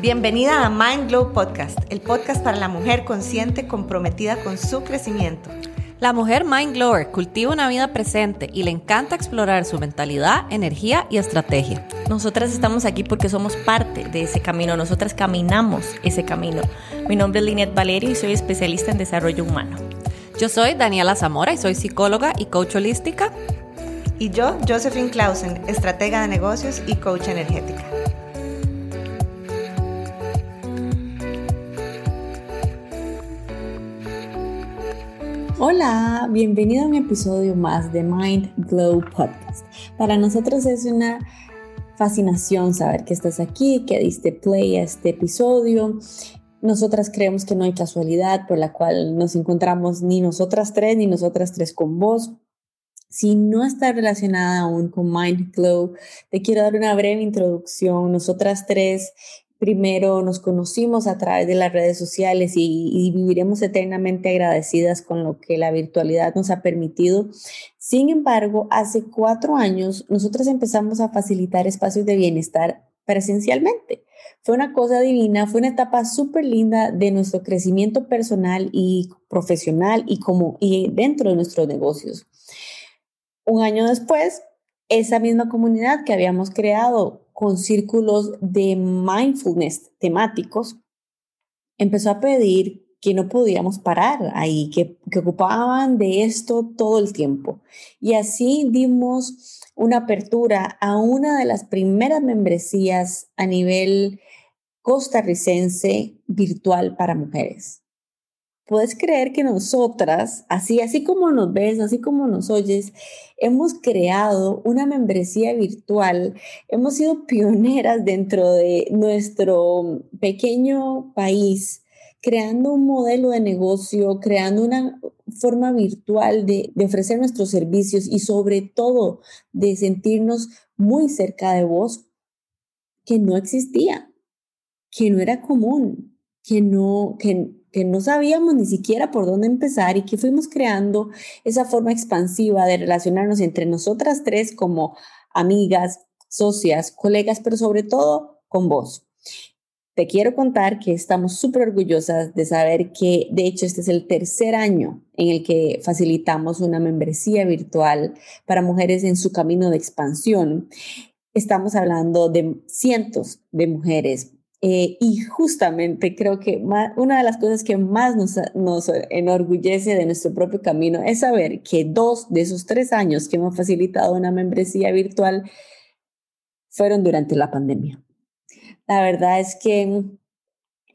Bienvenida a Mind Glow Podcast, el podcast para la mujer consciente comprometida con su crecimiento. La mujer Mind Glower cultiva una vida presente y le encanta explorar su mentalidad, energía y estrategia. Nosotras estamos aquí porque somos parte de ese camino, nosotras caminamos ese camino. Mi nombre es Linet Valerio y soy especialista en desarrollo humano. Yo soy Daniela Zamora y soy psicóloga y coach holística. Y yo, Josephine Clausen, estratega de negocios y coach energética. Hola, bienvenido a un episodio más de Mind Glow Podcast. Para nosotros es una fascinación saber que estás aquí, que diste play a este episodio. Nosotras creemos que no hay casualidad por la cual nos encontramos ni nosotras tres ni nosotras tres con vos. Si no está relacionada aún con Mind Glow, te quiero dar una breve introducción. Nosotras tres primero nos conocimos a través de las redes sociales y, viviremos eternamente agradecidas con lo que la virtualidad nos ha permitido. Sin embargo, hace cuatro años nosotros empezamos a facilitar espacios de bienestar presencialmente. Fue una cosa divina, fue una etapa súper linda de nuestro crecimiento personal y profesional y como y dentro de nuestros negocios. Un año después, esa misma comunidad que habíamos creado con círculos de mindfulness temáticos, empezó a pedir que no podíamos parar ahí, que, que ocupaban de esto todo el tiempo. Y así dimos una apertura a una de las primeras membresías a nivel costarricense virtual para mujeres puedes creer que nosotras, así, así como nos ves, así como nos oyes, hemos creado una membresía virtual, hemos sido pioneras dentro de nuestro pequeño país, creando un modelo de negocio, creando una forma virtual de, ofrecer nuestros servicios y sobre todo de sentirnos muy cerca de vos, que no existía, que no era común, que no, que que no sabíamos ni siquiera por dónde empezar y que fuimos creando esa forma expansiva de relacionarnos entre nosotras tres como amigas, socias, colegas, pero sobre todo con vos. Te quiero contar que estamos súper orgullosas de saber que, de hecho, este es el tercer año en el que facilitamos una membresía virtual para mujeres en su camino de expansión. Estamos hablando de cientos de mujeres eh, y justamente creo que una de las cosas que más nos, nos, enorgullece de nuestro propio camino es saber que dos de esos tres años que hemos facilitado una membresía virtual fueron durante la pandemia. La verdad es que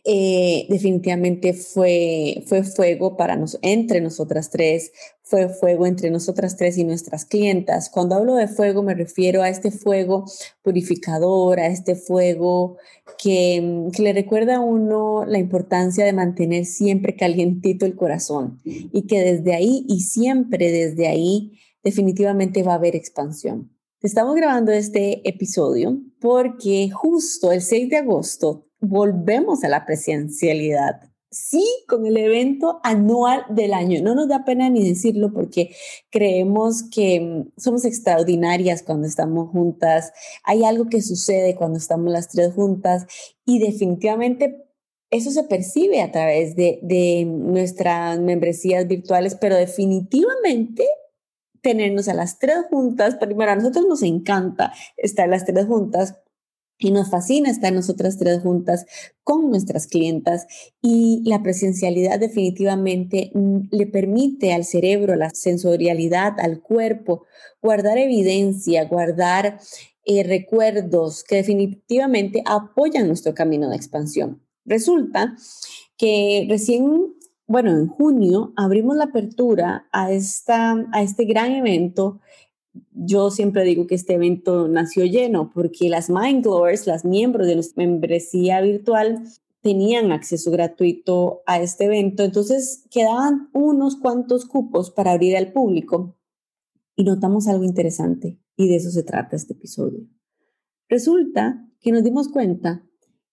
eh, definitivamente fue, fue fuego para nos, entre nosotras tres, fue fuego entre nosotras tres y nuestras clientas. Cuando hablo de fuego me refiero a este fuego purificador, a este fuego que, que le recuerda a uno la importancia de mantener siempre calientito el corazón y que desde ahí y siempre desde ahí definitivamente va a haber expansión. Estamos grabando este episodio porque justo el 6 de agosto volvemos a la presencialidad. Sí, con el evento anual del año. No nos da pena ni decirlo porque creemos que mm, somos extraordinarias cuando estamos juntas. Hay algo que sucede cuando estamos las tres juntas y definitivamente eso se percibe a través de, de nuestras membresías virtuales, pero definitivamente tenernos a las tres juntas, primero a nosotros nos encanta estar las tres juntas y nos fascina estar nosotras tres juntas con nuestras clientas y la presencialidad definitivamente mm, le permite al cerebro, la sensorialidad, al cuerpo, guardar evidencia, guardar eh, recuerdos que definitivamente apoyan nuestro camino de expansión. Resulta que recién, bueno, en junio abrimos la apertura a, esta, a este gran evento yo siempre digo que este evento nació lleno porque las Mind Glowers, las miembros de nuestra membresía virtual, tenían acceso gratuito a este evento. Entonces quedaban unos cuantos cupos para abrir al público y notamos algo interesante y de eso se trata este episodio. Resulta que nos dimos cuenta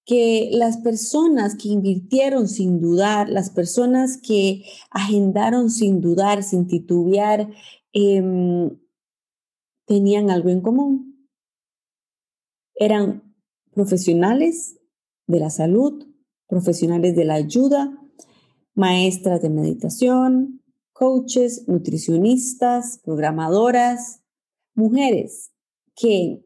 que las personas que invirtieron sin dudar, las personas que agendaron sin dudar, sin titubear, eh, tenían algo en común. Eran profesionales de la salud, profesionales de la ayuda, maestras de meditación, coaches, nutricionistas, programadoras, mujeres que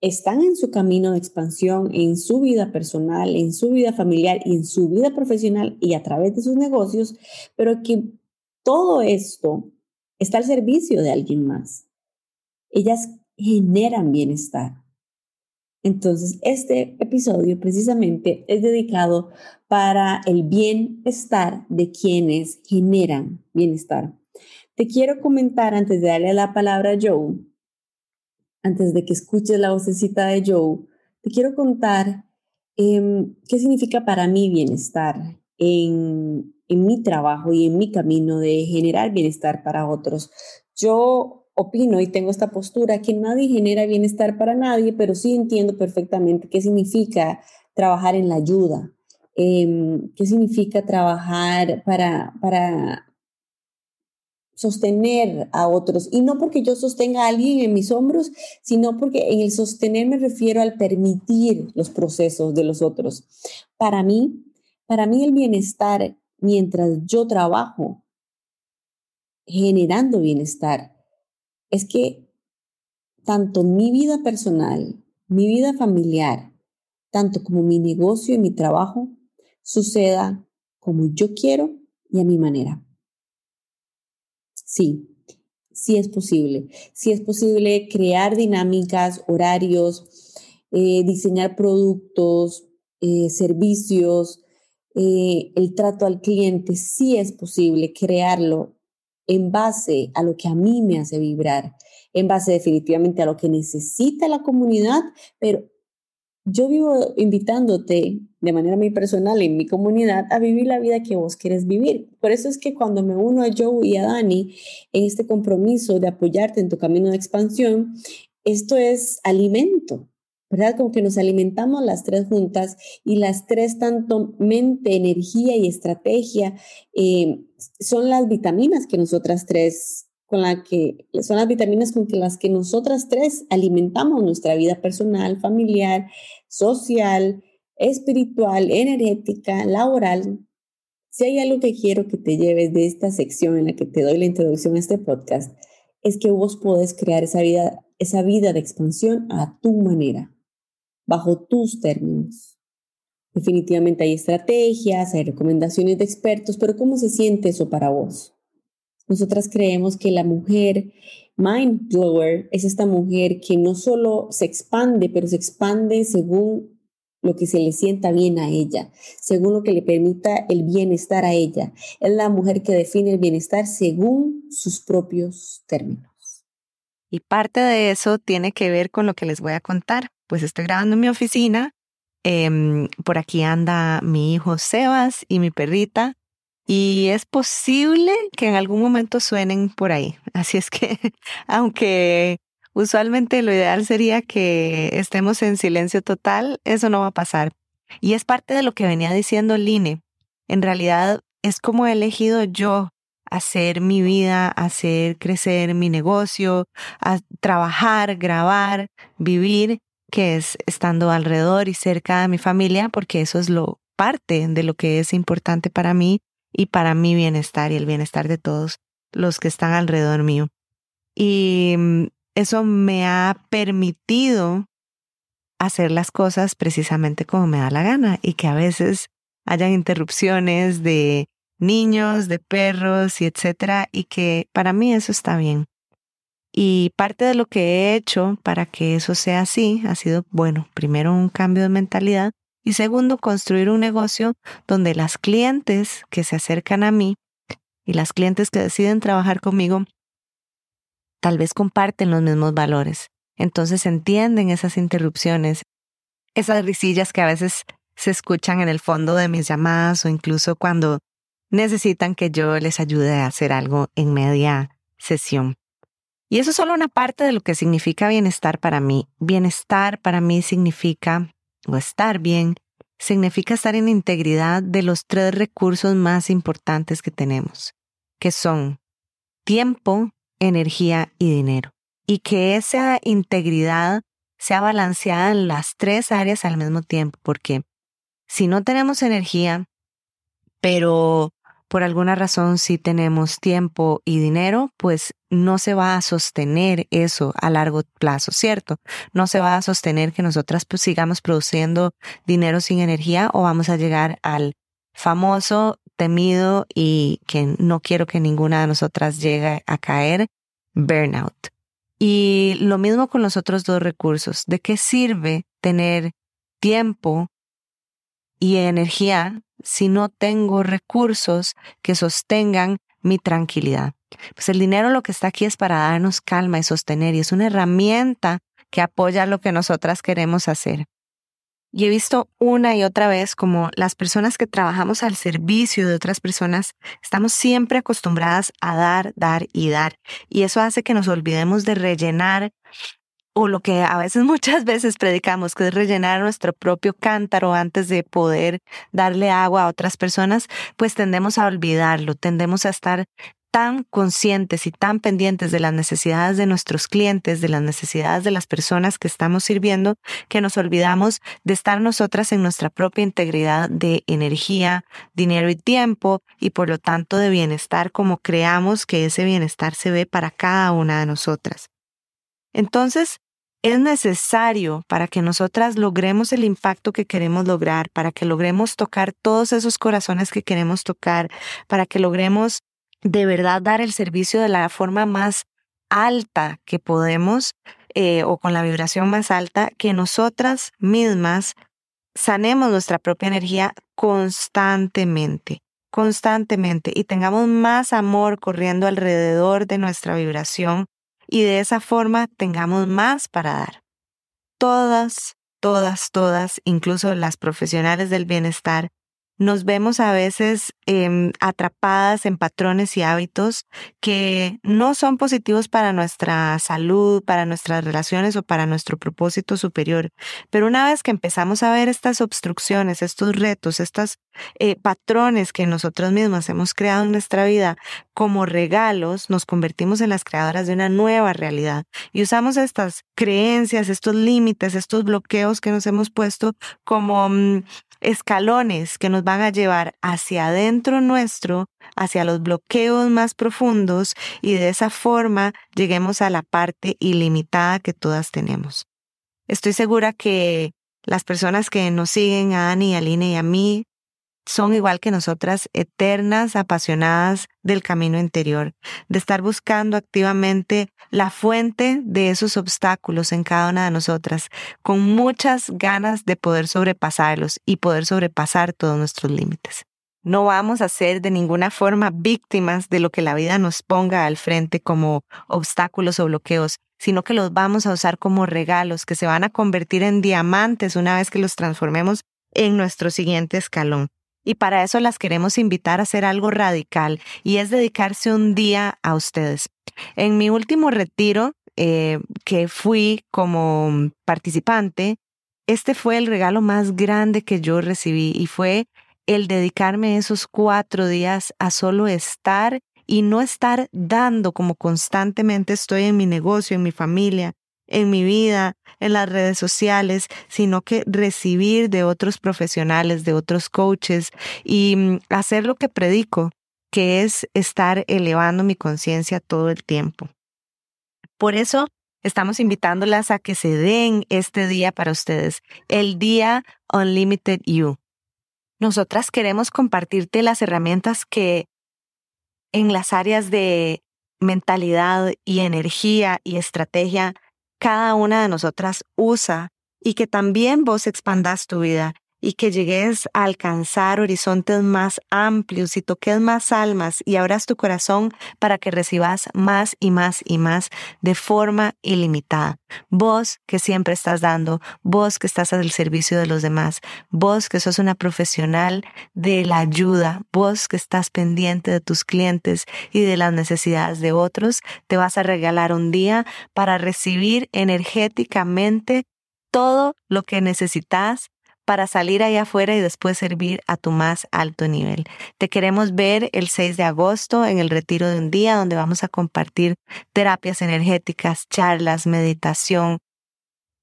están en su camino de expansión en su vida personal, en su vida familiar y en su vida profesional y a través de sus negocios, pero que todo esto está al servicio de alguien más. Ellas generan bienestar. Entonces, este episodio precisamente es dedicado para el bienestar de quienes generan bienestar. Te quiero comentar antes de darle la palabra a Joe, antes de que escuches la vocecita de Joe, te quiero contar em, qué significa para mí bienestar en, en mi trabajo y en mi camino de generar bienestar para otros. Yo opino y tengo esta postura que nadie genera bienestar para nadie, pero sí entiendo perfectamente qué significa trabajar en la ayuda, em, qué significa trabajar para, para sostener a otros. Y no porque yo sostenga a alguien en mis hombros, sino porque en el sostener me refiero al permitir los procesos de los otros. Para mí, para mí el bienestar, mientras yo trabajo generando bienestar, es que tanto mi vida personal, mi vida familiar, tanto como mi negocio y mi trabajo, suceda como yo quiero y a mi manera. Sí, sí es posible. Sí es posible crear dinámicas, horarios, eh, diseñar productos, eh, servicios, eh, el trato al cliente. Sí es posible crearlo en base a lo que a mí me hace vibrar, en base definitivamente a lo que necesita la comunidad, pero yo vivo invitándote de manera muy personal en mi comunidad a vivir la vida que vos quieres vivir. Por eso es que cuando me uno a Joe y a Dani en este compromiso de apoyarte en tu camino de expansión, esto es alimento, ¿verdad? Como que nos alimentamos las tres juntas y las tres, tanto mente, energía y estrategia, eh, son las vitaminas que nosotras tres, con la que, son las vitaminas con que las que nosotras tres alimentamos nuestra vida personal, familiar, social, espiritual, energética, laboral. Si hay algo que quiero que te lleves de esta sección en la que te doy la introducción a este podcast, es que vos podés crear esa vida, esa vida de expansión a tu manera bajo tus términos. Definitivamente hay estrategias, hay recomendaciones de expertos, pero ¿cómo se siente eso para vos? Nosotras creemos que la mujer mind blower es esta mujer que no solo se expande, pero se expande según lo que se le sienta bien a ella, según lo que le permita el bienestar a ella. Es la mujer que define el bienestar según sus propios términos. Y parte de eso tiene que ver con lo que les voy a contar pues estoy grabando en mi oficina. Em, por aquí anda mi hijo Sebas y mi perrita. Y es posible que en algún momento suenen por ahí. Así es que, aunque usualmente lo ideal sería que estemos en silencio total, eso no va a pasar. Y es parte de lo que venía diciendo Line. En realidad es como he elegido yo hacer mi vida, hacer crecer mi negocio, a trabajar, grabar, vivir que es estando alrededor y cerca de mi familia, porque eso es lo parte de lo que es importante para mí y para mi bienestar y el bienestar de todos los que están alrededor mío. Y mm, eso me ha permitido hacer las cosas precisamente como me da la gana y que a veces hayan interrupciones de niños, de perros y etcétera y que para mí eso está bien. Y parte de lo que he hecho para que eso sea así ha sido, bueno, primero un cambio de mentalidad y segundo, construir un negocio donde las clientes que se acercan a mí y las clientes que deciden trabajar conmigo tal vez comparten los mismos valores. Entonces entienden esas interrupciones, esas risillas que a veces se escuchan en el fondo de mis llamadas o incluso cuando necesitan que yo les ayude a hacer algo en media sesión. Y eso es solo una parte de lo que significa bienestar para mí. Bienestar para mí significa, o estar bien, significa estar en integridad de los tres recursos más importantes que tenemos, que son tiempo, energía y dinero. Y que esa integridad sea balanceada en las tres áreas al mismo tiempo, porque si no tenemos energía, pero por alguna razón sí tenemos tiempo y dinero, pues no se va a sostener eso a largo plazo, ¿cierto? No se va a sostener que nosotras pues, sigamos produciendo dinero sin energía o vamos a llegar al famoso, temido y que no quiero que ninguna de nosotras llegue a caer, burnout. Y lo mismo con los otros dos recursos. ¿De qué sirve tener tiempo y energía si no tengo recursos que sostengan mi tranquilidad. Pues el dinero lo que está aquí es para darnos calma y sostener y es una herramienta que apoya lo que nosotras queremos hacer. Y he visto una y otra vez como las personas que trabajamos al servicio de otras personas estamos siempre acostumbradas a dar, dar y dar. Y eso hace que nos olvidemos de rellenar o lo que a veces muchas veces predicamos, que es rellenar nuestro propio cántaro antes de poder darle agua a otras personas, pues tendemos a olvidarlo, tendemos a estar tan conscientes y tan pendientes de las necesidades de nuestros clientes, de las necesidades de las personas que estamos sirviendo, que nos olvidamos de estar nosotras en nuestra propia integridad de energía, dinero y tiempo, y por lo tanto de bienestar como creamos que ese bienestar se ve para cada una de nosotras. Entonces, es necesario para que nosotras logremos el impacto que queremos lograr, para que logremos tocar todos esos corazones que queremos tocar, para que logremos de verdad dar el servicio de la forma más alta que podemos eh, o con la vibración más alta, que nosotras mismas sanemos nuestra propia energía constantemente, constantemente y tengamos más amor corriendo alrededor de nuestra vibración y de esa forma tengamos más para dar. Todas, todas, todas, incluso las profesionales del bienestar, nos vemos a veces em, atrapadas en patrones y hábitos que no son positivos para nuestra salud, para nuestras relaciones o para nuestro propósito superior. Pero una vez que empezamos a ver estas obstrucciones, estos retos, estos eh, patrones que nosotros mismos hemos creado en nuestra vida como regalos, nos convertimos en las creadoras de una nueva realidad y usamos estas creencias, estos límites, estos bloqueos que nos hemos puesto como mm, escalones que nos van a llevar hacia adentro nuestro, hacia los bloqueos más profundos y de esa forma lleguemos a la parte ilimitada que todas tenemos. Estoy segura que las personas que nos siguen, a Ani, a Aline y a mí, son igual que nosotras, eternas, apasionadas del camino interior, de estar buscando activamente la fuente de esos obstáculos en cada una de nosotras, con muchas ganas de poder sobrepasarlos y poder sobrepasar todos nuestros límites. No vamos a ser de ninguna forma víctimas de lo que la vida nos ponga al frente como obstáculos o bloqueos, sino que los vamos a usar como regalos que se van a convertir en diamantes una vez que los transformemos en nuestro siguiente escalón. Y para eso las queremos invitar a hacer algo radical y es dedicarse un día a ustedes. En mi último retiro, eh, que fui como participante, este fue el regalo más grande que yo recibí y fue el dedicarme esos cuatro días a solo estar y no estar dando como constantemente estoy en mi negocio, en mi familia, en mi vida, en las redes sociales, sino que recibir de otros profesionales, de otros coaches y mm, hacer lo que predico, que es estar elevando mi conciencia todo el tiempo. Por eso estamos invitándolas a que se den este día para ustedes, el día Unlimited You. Nosotras queremos compartirte las herramientas que en las áreas de mentalidad y energía y estrategia cada una de nosotras usa y que también vos expandas tu vida y que llegues a alcanzar horizontes más amplios y toques más almas y abras tu corazón para que recibas más y más y más de forma ilimitada. Vos que siempre estás dando, vos que estás al servicio de los demás, vos que sos una profesional de la ayuda, vos que estás pendiente de tus clientes y de las necesidades de otros, te vas a regalar un día para recibir energéticamente todo lo que necesitas para salir allá afuera y después servir a tu más alto nivel. Te queremos ver el 6 de agosto en el retiro de un día donde vamos a compartir terapias energéticas, charlas, meditación,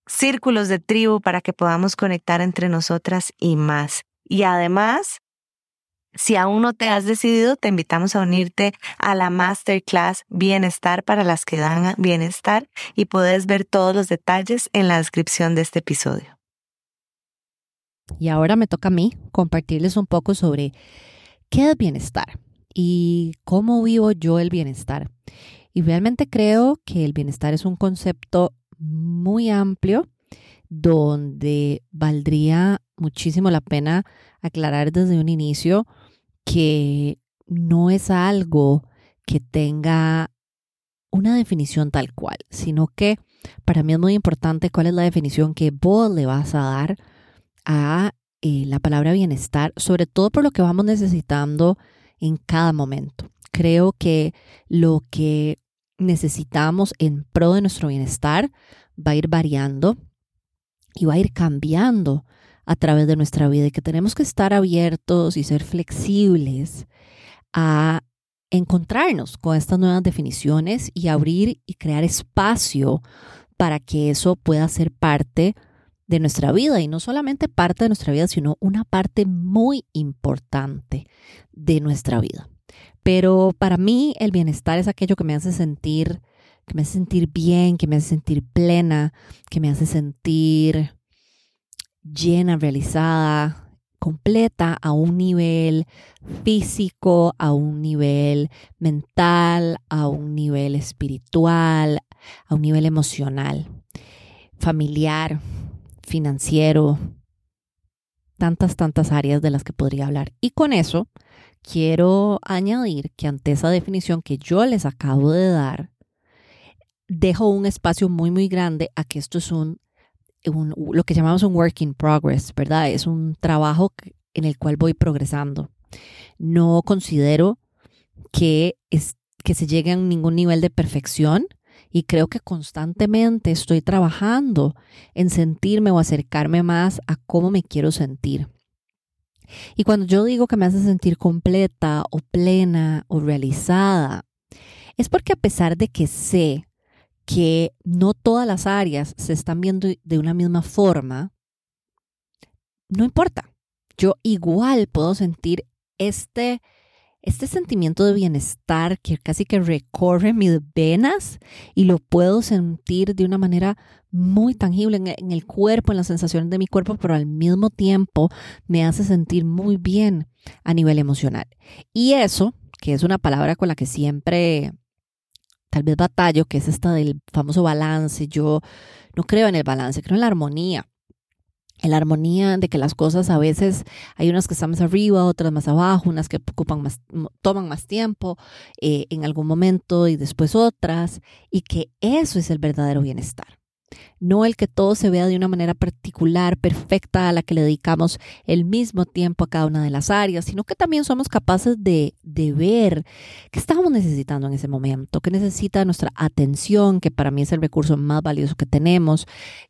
círculos de tribu para que podamos conectar entre nosotras y más. Y además, si aún no te has decidido, te invitamos a unirte a la Masterclass Bienestar para las que dan bienestar y puedes ver todos los detalles en la descripción de este episodio. Y ahora me toca a mí compartirles un poco sobre qué es bienestar y cómo vivo yo el bienestar. Y realmente creo que el bienestar es un concepto muy amplio donde valdría muchísimo la pena aclarar desde un inicio que no es algo que tenga una definición tal cual, sino que para mí es muy importante cuál es la definición que vos le vas a dar a eh, la palabra bienestar, sobre todo por lo que vamos necesitando en cada momento. Creo que lo que necesitamos en pro de nuestro bienestar va a ir variando y va a ir cambiando a través de nuestra vida y que tenemos que estar abiertos y ser flexibles a encontrarnos con estas nuevas definiciones y abrir y crear espacio para que eso pueda ser parte de nuestra vida y no solamente parte de nuestra vida, sino una parte muy importante de nuestra vida. Pero para mí el bienestar es aquello que me hace sentir, que me hace sentir bien, que me hace sentir plena, que me hace sentir llena, realizada, completa a un nivel físico, a un nivel mental, a un nivel espiritual, a un nivel emocional, familiar, financiero, tantas, tantas áreas de las que podría hablar. Y con eso quiero añadir que ante esa definición que yo les acabo de dar, dejo un espacio muy, muy grande a que esto es un lo que llamamos un work in progress, ¿verdad? Es un trabajo en el cual voy progresando. No considero que, es, que se llegue a ningún nivel de perfección y creo que constantemente estoy trabajando en sentirme o acercarme más a cómo me quiero sentir. Y cuando yo digo que me hace sentir completa o plena o realizada, es porque a pesar de que sé que no todas las áreas se están viendo de una misma forma, no importa. Yo igual puedo sentir este, este sentimiento de bienestar que casi que recorre mis venas y lo puedo sentir de una manera muy tangible en, el cuerpo, en las sensaciones de mi cuerpo, pero al mismo tiempo me hace sentir muy bien a nivel emocional. Y eso, que es una palabra con la que siempre tal vez batallo, que es esta del famoso balance. Yo no creo en el balance, creo en la armonía. En la armonía de que las cosas a veces hay unas que están más arriba, otras más abajo, unas que ocupan más, toman más tiempo eh, en algún momento y después otras, y que eso es el verdadero bienestar no el que todo se vea de una manera particular, perfecta, a la que le dedicamos el mismo tiempo a cada una de las áreas, sino que también somos capaces de, de ver qué estamos necesitando en ese momento, qué necesita nuestra atención, que para mí es el recurso más valioso que tenemos,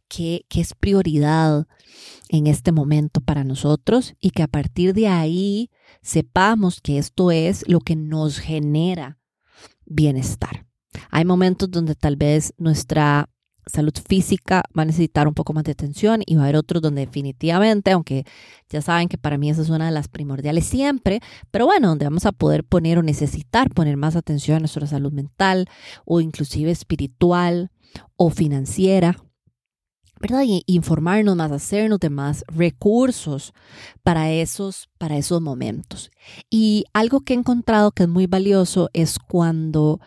qué, qué es prioridad en este momento para nosotros y que a partir de ahí sepamos que esto es lo que nos genera bienestar. Hay momentos donde tal vez nuestra salud física va a necesitar un poco más de atención y va a haber otros donde definitivamente, aunque ya saben que para mí esa es una de las primordiales siempre, pero bueno, donde vamos a poder poner o necesitar poner más atención a nuestra salud mental o inclusive espiritual o financiera. ¿verdad? Y informarnos más, hacernos de más recursos para esos, para esos momentos. Y algo que he encontrado que es muy valioso es cuando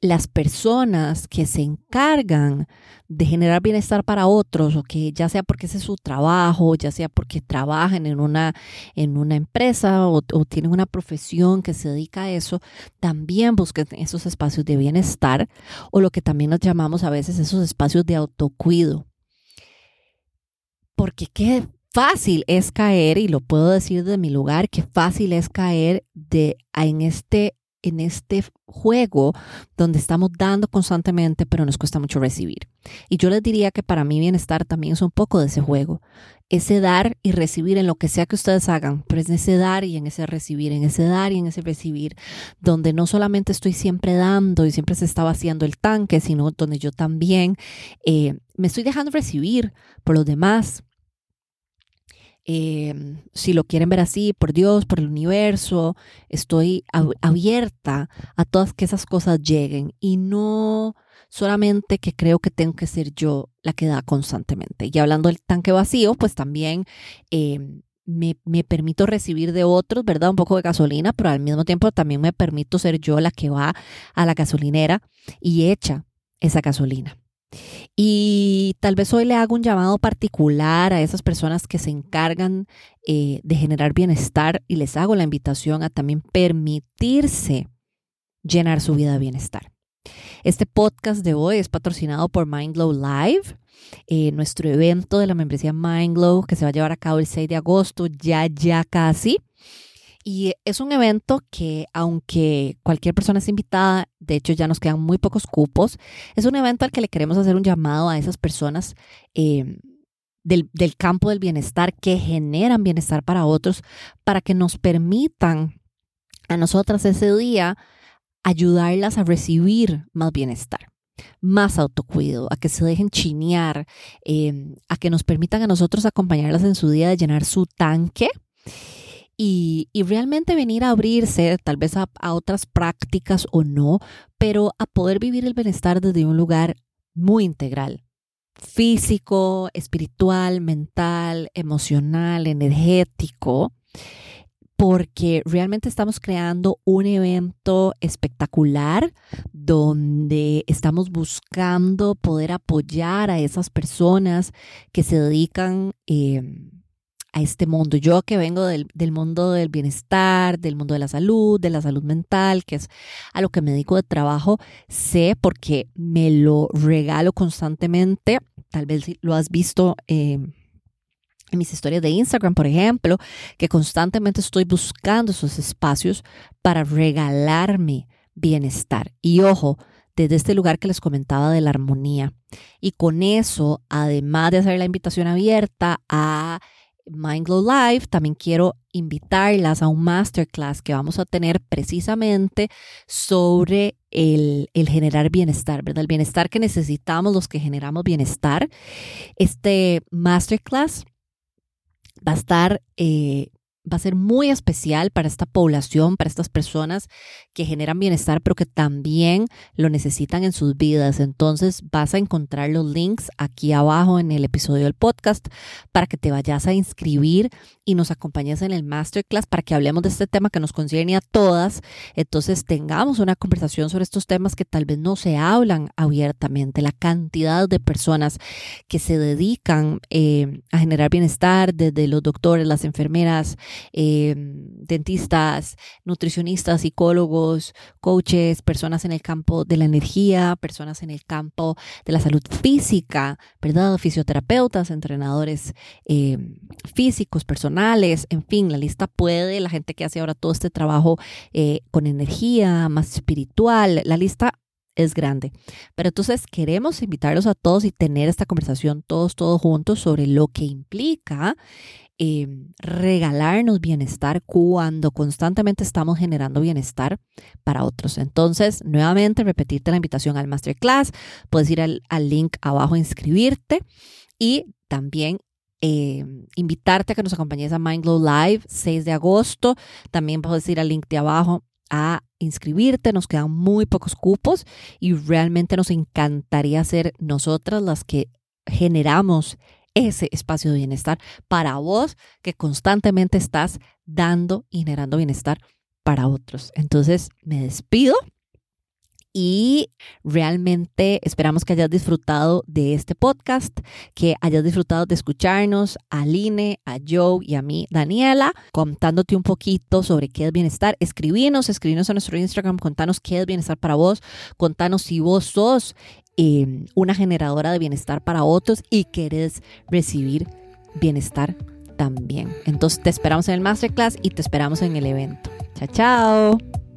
las personas que se encargan de generar bienestar para otros, o que ya sea porque ese es su trabajo, ya sea porque trabajan en una, en una empresa o, tienen una profesión que se dedica a eso, también busquen esos espacios de bienestar o lo que también nos llamamos a veces esos espacios de autocuido. Porque qué fácil es caer, y lo puedo decir de mi lugar, qué fácil es caer de, en este en este juego donde estamos dando constantemente, pero nos cuesta mucho recibir. Y yo les diría que para mí bienestar también es un poco de ese juego, ese dar y recibir en lo que sea que ustedes hagan, pero es en ese dar y en ese recibir, en ese dar y en ese recibir, donde no solamente estoy siempre dando y siempre se está vaciando el tanque, sino donde yo también eh, me estoy dejando recibir por los demás, Em, si lo quieren ver así, por Dios, por el universo, estoy abierta a todas que esas cosas lleguen y no solamente que creo que tengo que ser yo la que da constantemente. Y hablando del tanque vacío, pues también em, me, me, permito recibir de otros, ¿verdad? Un poco de gasolina, pero al mismo tiempo también me permito ser yo la que va a la gasolinera y echa esa gasolina. Y tal vez hoy le hago un llamado particular a esas personas que se encargan eh, de generar bienestar y les hago la invitación a también permitirse llenar su vida de bienestar. Este podcast de hoy es patrocinado por Mindglow Live, eh, nuestro evento de la membresía Mindglow que se va a llevar a cabo el 6 de agosto, ya, ya casi. Y es un evento que, aunque cualquier persona es invitada, de hecho ya nos quedan muy pocos cupos, es un evento al que le queremos hacer un llamado a esas personas eh, del, campo del bienestar que generan bienestar para otros, para que nos permitan a nosotras ese día ayudarlas a recibir más bienestar más autocuido, a que se dejen chinear, eh, a que nos permitan a nosotros acompañarlas en su día de llenar su tanque y, realmente venir a abrirse tal vez a, otras prácticas o no, pero a poder vivir el bienestar desde un lugar muy integral, físico, espiritual, mental, emocional, energético, porque realmente estamos creando un evento espectacular donde estamos buscando poder apoyar a esas personas que se dedican eh, a este mundo. Yo que vengo del, mundo del bienestar, del mundo de la salud, de la salud mental, que es a lo que me dedico de trabajo, sé porque me lo regalo constantemente. Tal vez lo has visto. Em, en mis historias de Instagram, por ejemplo, que constantemente estoy buscando esos espacios para regalarme bienestar. Y ojo, desde este lugar que les comentaba de la armonía. Y con eso, además de hacer la invitación abierta a Mindglow Live, también quiero invitarlas a un masterclass que vamos a tener precisamente sobre el, generar bienestar, ¿verdad? El bienestar que necesitamos los que generamos bienestar. Este masterclass va a estar eh, va a ser muy especial para esta población, para estas personas que generan bienestar, pero que también lo necesitan en sus vidas. Entonces vas a encontrar los links aquí abajo en el episodio del podcast para que te vayas a inscribir y nos acompañes en el masterclass para que hablemos de este tema que nos concierne a todas. Entonces tengamos una conversación sobre estos temas que tal vez no se hablan abiertamente. La cantidad de personas que se dedican eh, a generar bienestar, desde los doctores, las enfermeras, eh, dentistas, nutricionistas, psicólogos, coaches, personas en el campo de la energía, personas en el campo de la salud física, ¿verdad? Fisioterapeutas, entrenadores eh, físicos, en fin, la lista puede, la gente que hace ahora todo este trabajo eh, con energía, más espiritual, la lista es grande. Pero entonces queremos invitarlos a todos y tener esta conversación todos, todos juntos sobre lo que implica Em, regalarnos bienestar cuando constantemente estamos generando bienestar para otros. Entonces, nuevamente, repetirte la invitación al masterclass. Puedes ir al, link abajo inscribirte y también em, invitarte a que nos acompañes a Mindglow Live 6 de agosto. También puedes ir al link de abajo a inscribirte, nos quedan muy pocos cupos y realmente nos encantaría ser nosotras las que generamos ese espacio de bienestar para vos que constantemente estás dando y generando bienestar para otros. Entonces me despido y realmente esperamos que hayas disfrutado de este podcast, que hayas disfrutado de escucharnos a Aline, a Joe y a mí, Daniela, contándote un poquito sobre qué es bienestar. Escribinos, escribinos a nuestro Instagram, contanos qué es bienestar para vos, contanos si vos sos eh, una generadora de bienestar para otros y querés recibir bienestar también. Entonces te esperamos en el masterclass y te esperamos en el evento. Chao, chao.